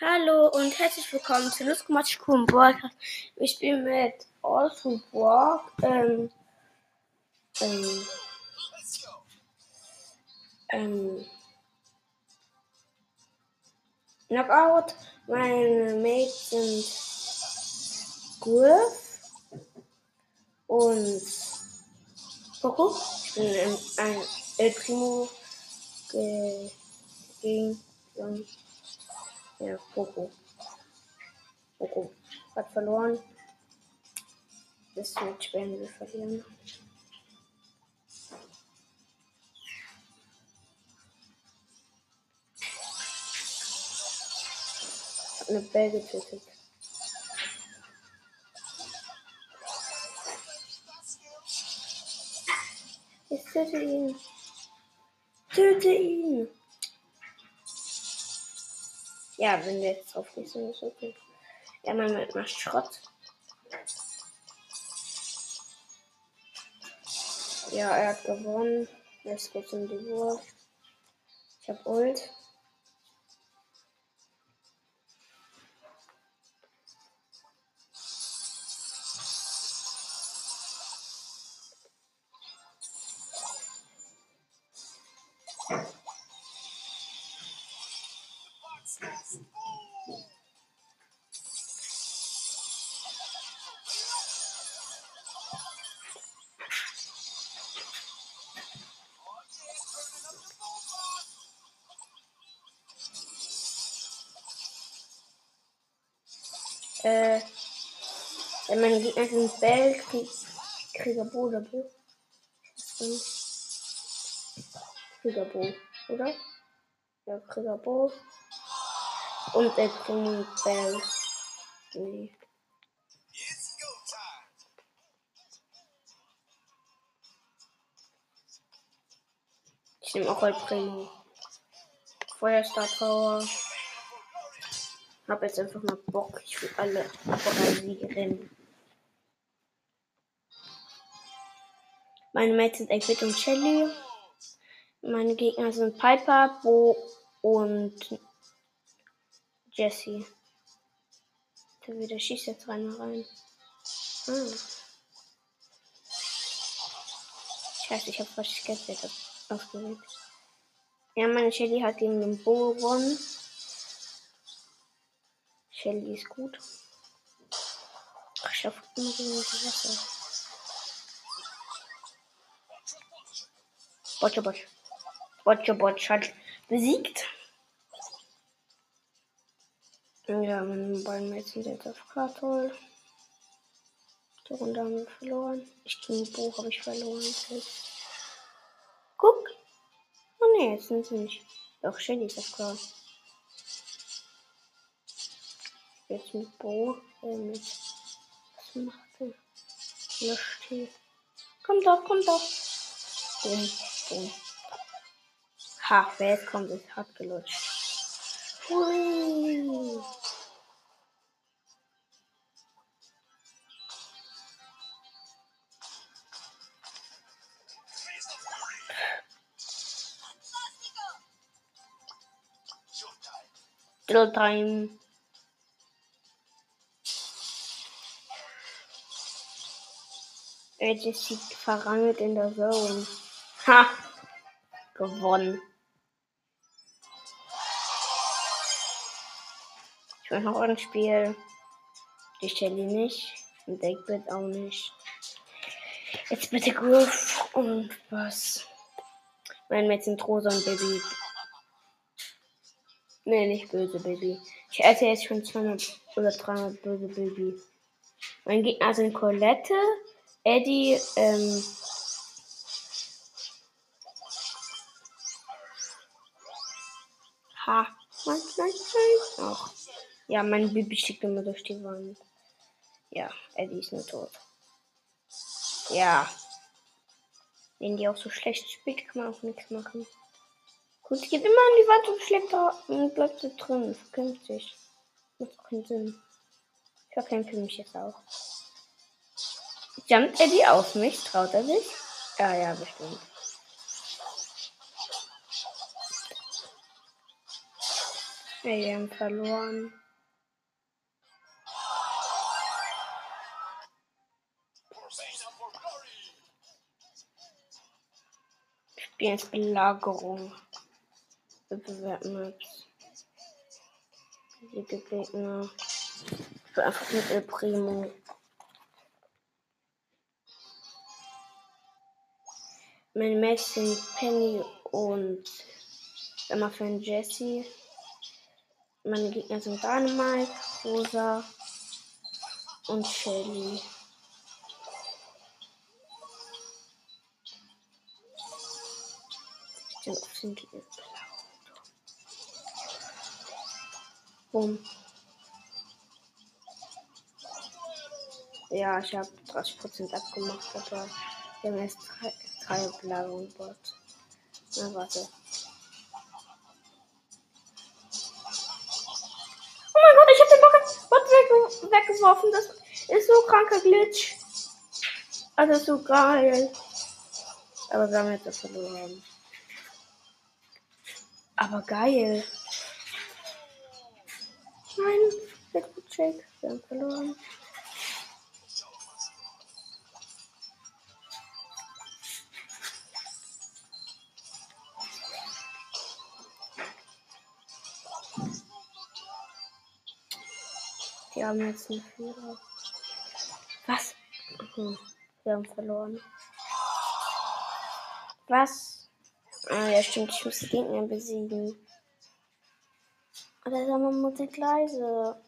Hallo und herzlich willkommen zu Lustgematschikum Podcast. Ich bin mit Also Walk, ähm, ähm, ähm, Knockout. Meine Mates sind Griff und Poco. Ich bin in ein El Primo ge gegen ja, Poco. Poco hat verloren. Das Match werden wir verlieren. Hat eine Bell getötet. Ich töte ihn. Töte ihn. Ja, wenn wir jetzt drauf gießen, ist okay. Ja, man macht Schrott. Ja, er hat gewonnen. Jetzt geht's um die Wurf. Ich hab Ult. Äh, wenn meine Gegner sind Bell, Krieg, Kriegerbo oder Bo. Kriegerbo, oder? Ja, Kriegerbo. Und er bringt Bell. Nee. Ich nehme auch El Primo. Feuerstar Power. Hab jetzt einfach mal Bock. Ich will alle rasieren. Meine Mates sind 8 und Shelly. Meine Gegner sind Piper, Bo und Jesse. Der wieder schießt jetzt rein rein. Ah. Scheiße, ich habe falsches Geld aufgelegt. Ja, meine Shelly hat gegen den Bo gewonnen. Shelly ist gut. Ich hoffe, immer gegen das Wasser. Botche Botch. Botche Botch hat besiegt. Ja, meine beiden Mates sind jetzt auf Kartol. Die Runde haben wir verloren. Ich gegen Buch habe ich verloren. Guck. Oh ne, jetzt sind sie nicht. Doch, Shelly ist auf Kartol. Jetzt mit Bo. Äh, mit. Was macht er? Löscht hier. Komm doch, komm doch. Boom, boom. Ha, wer jetzt kommt, ist hart gelutscht. Hui. Drill time. Jesse verrangelt in der Zone. Ha! Gewonnen. Ich mache noch ein Spiel. Die Shelly nicht. Und Dagbit auch nicht. Jetzt bitte Griff und was? Mein Mädchen Rosa und Baby. Nee, nicht böse Baby. Ich esse jetzt schon 200 oder 300 böse Baby. Mein Gegner sind Colette, Eddie, ähm, Ha, nein, nein, nein. Ja, mein Baby schickt immer durch die Wand. Ja, Eddie ist nur tot. Ja. Wenn die auch so schlecht spielt, kann man auch nichts machen. Gut, geht immer an die Wand und schlägt da und bleibt da drin. Verkämpft sich. Macht keinen Sinn. Ich verkämpfe mich jetzt auch. Jumpt Eddie auf mich? Traut er sich? Ja, ja, bestimmt. Wir haben verloren. Spielen jetzt Belagerung. Siege Gegner. Ich will einfach mit El Primo. Mit Mädchen Penny und immer für einen Jesse. Meine Gegner sind Dynamite, Rosa und Shelly. Den sind blau. Bumm. Ja, ich habe 30% abgemacht, aber wir haben erst 3 kein Belagerung-Bot. Na, warte. Oh mein Gott, ich habe den Bot, Bot weg, weggeworfen. Das ist so kranker Glitch. Also so geil. Aber wir haben jetzt das verloren. Aber geil. Nein, Check. Wir haben verloren. Haben jetzt einen Führer. Was? Hm, wir haben verloren. Was? Ah ja, stimmt. Ich muss die Gegner besiegen. Oder ist aber Musik leise?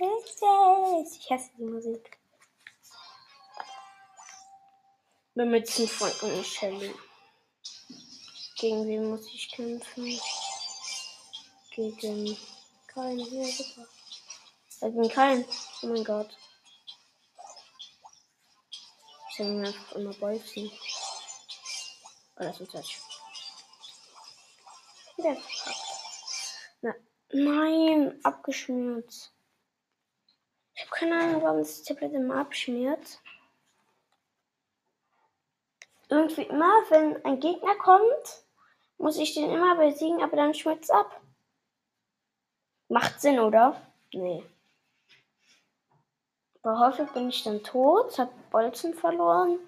Ich hasse die Musik. Bin mit dem Freund und Shelly. Gegen wen muss ich kämpfen? Gegen keinen. Ja, super. Gegen keinen. Oh mein Gott. Ich soll mir einfach immer bolzen. Oh, das ist. Wieder verkackt. Na, nein, abgeschmiert. Ich habe keine Ahnung, warum das Tablet immer abschmiert. Irgendwie immer, wenn ein Gegner kommt, muss ich den immer besiegen, aber dann schmiert es ab. Macht Sinn, oder? Nee. Aber häufig bin ich dann tot, hab Bolzen verloren.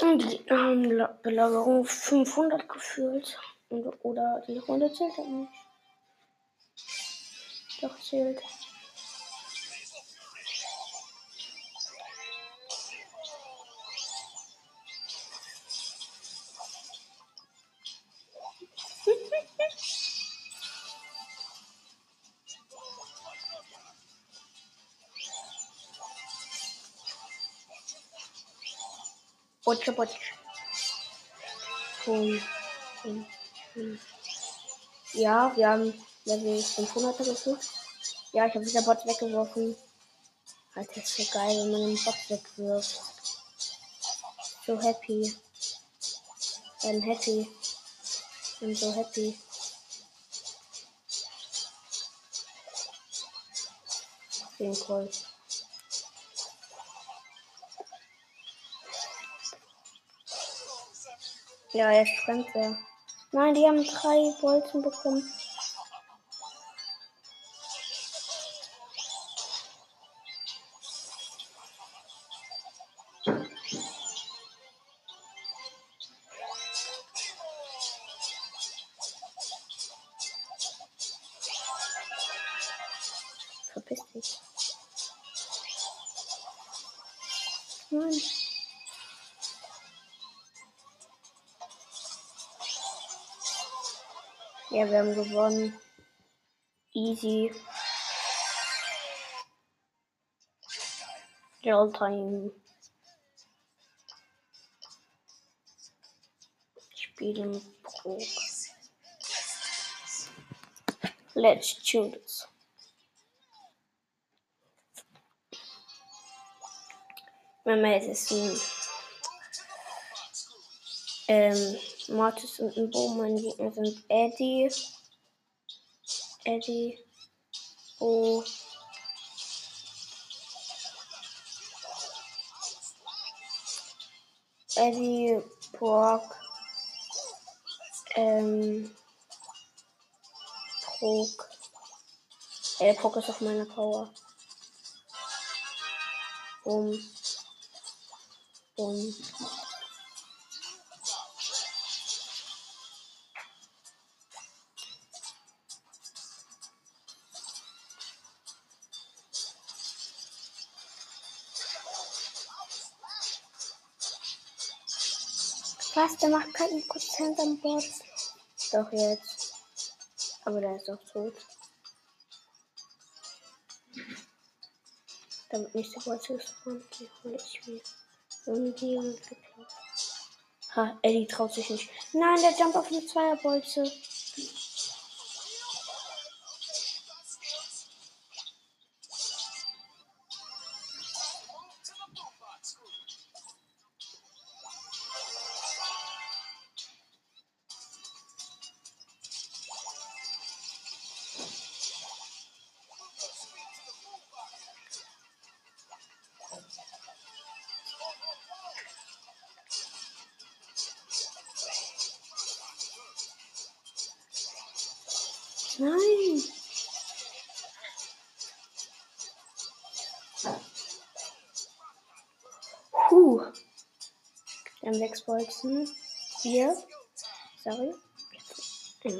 Und die haben Belagerung 500 gefühlt. Oder die Runde zählt halt nicht. Doch zählt. Butsch, butsch. Boom. Ja, wir haben Level 500 gesucht. Ja, ich habe wieder Bot weggeworfen. Alter, ist so geil, wenn man den Bot wegwirft. So happy. I'm happy. I'm so happy. Den Call. Ja, jetzt brennt er. Nein, die haben drei Bolzen bekommen. Ja, wir haben gewonnen. Easy. Real Time. Spielen Pro. Let's choose. Mama, es ist ein ähm, um, Mortis und ein Bo. Meine Gegner sind Eddie, Eddie, Bo, Eddie, Brock, ähm. Ey, der Poke ist auf meiner Power. Bumm. Bumm. Der macht keinen Prozent am Bot. Doch jetzt. Aber der ist auch tot. Damit nicht so weit gespawnt, die hole ich mir. Irgendwie und geklaut. Ha, Eddie traut sich nicht. Nein, der jumpt auf eine Zweierbolze. Sechs Bolzen. Vier. Sorry. Ja.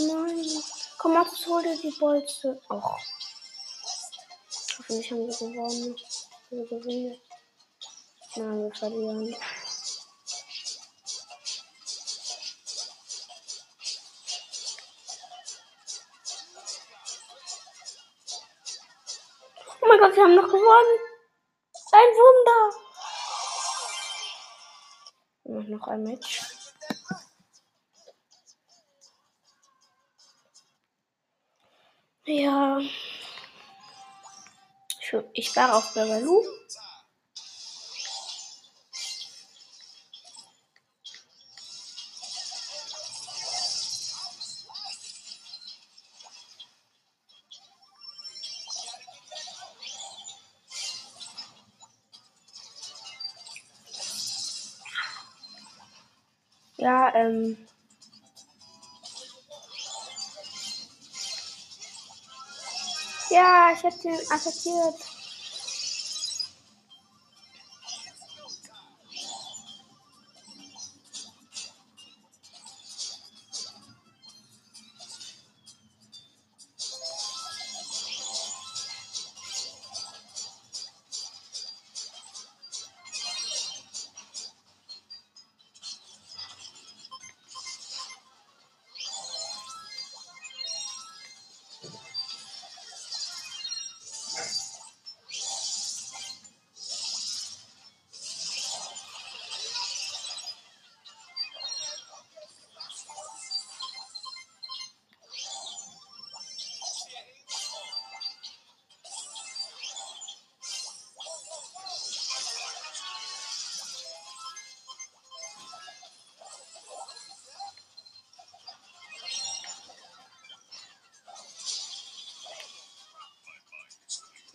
Nein. Komm, Max, hol dir die Bolze. Och. Hoffentlich haben wir gewonnen. Wir gewinnen. Nein, wir verlieren. Oh mein Gott, wir haben noch gewonnen. Ein Wunder. Und noch ein Match. Ja. Ich, war auf Beralu. Ja, ähm. Ja, ich hab den attackiert.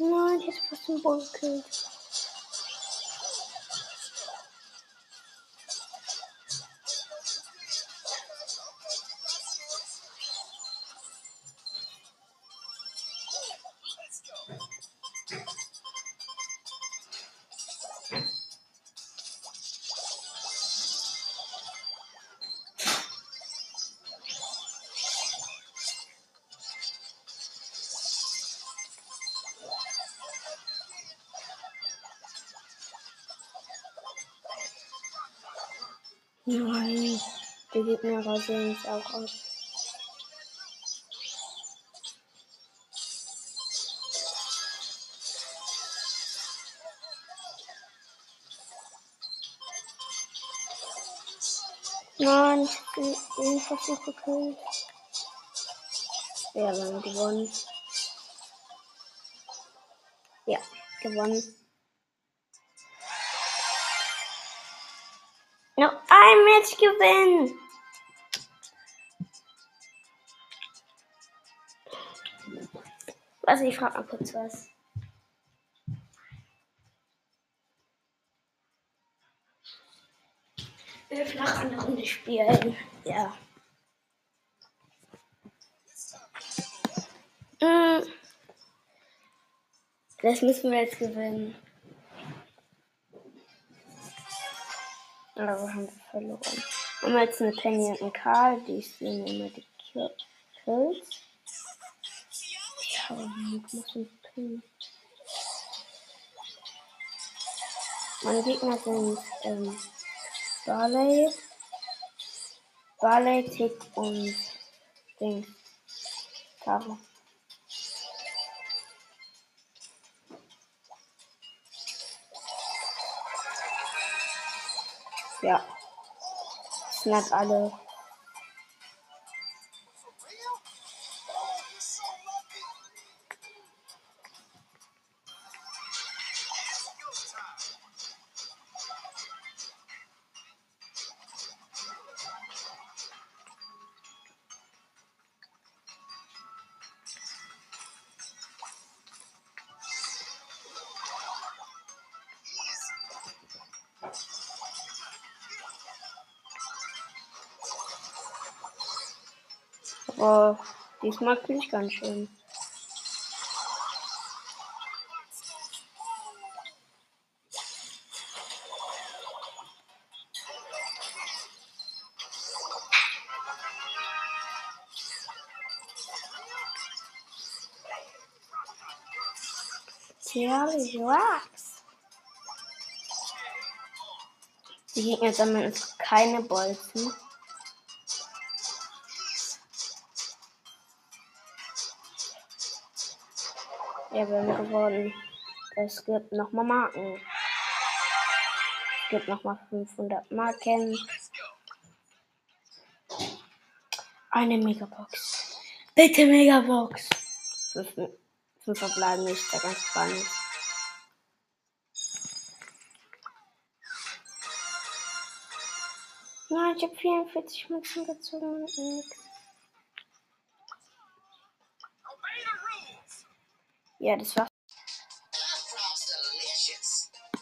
Nein, ich hätte fast den gekillt. Nein, die Gegner rasieren mich auch aus. Nein, ich nicht gekillt. Ja, wir haben gewonnen. Ja, gewonnen. Noch ein Match gewinnen. Was, ich frage mal kurz was. Wir flach eine Runde spielen. Ja. Mm. Das müssen wir jetzt gewinnen. Aber haben wir verloren. Haben wir jetzt eine Penny und einen Karl, die sehen immer die Kills. Ja, ich muss ein Pin. Meine Gegner sind ähm, Barley, Barley, Tick und Ding. Tara. Ja. Snap alle. Oh, diesmal bin ich ganz schön. Wax. Die Gegner sammeln keine Bolzen. Ja, wir haben gewonnen. Es gibt nochmal Marken. Es gibt nochmal 500 Marken. Eine Megabox. Bitte Megabox. Fünf, fünf verbleiben nicht, der ganz spannend. Nein, ich habe 44 Münzen gezogen. Ja, das war's.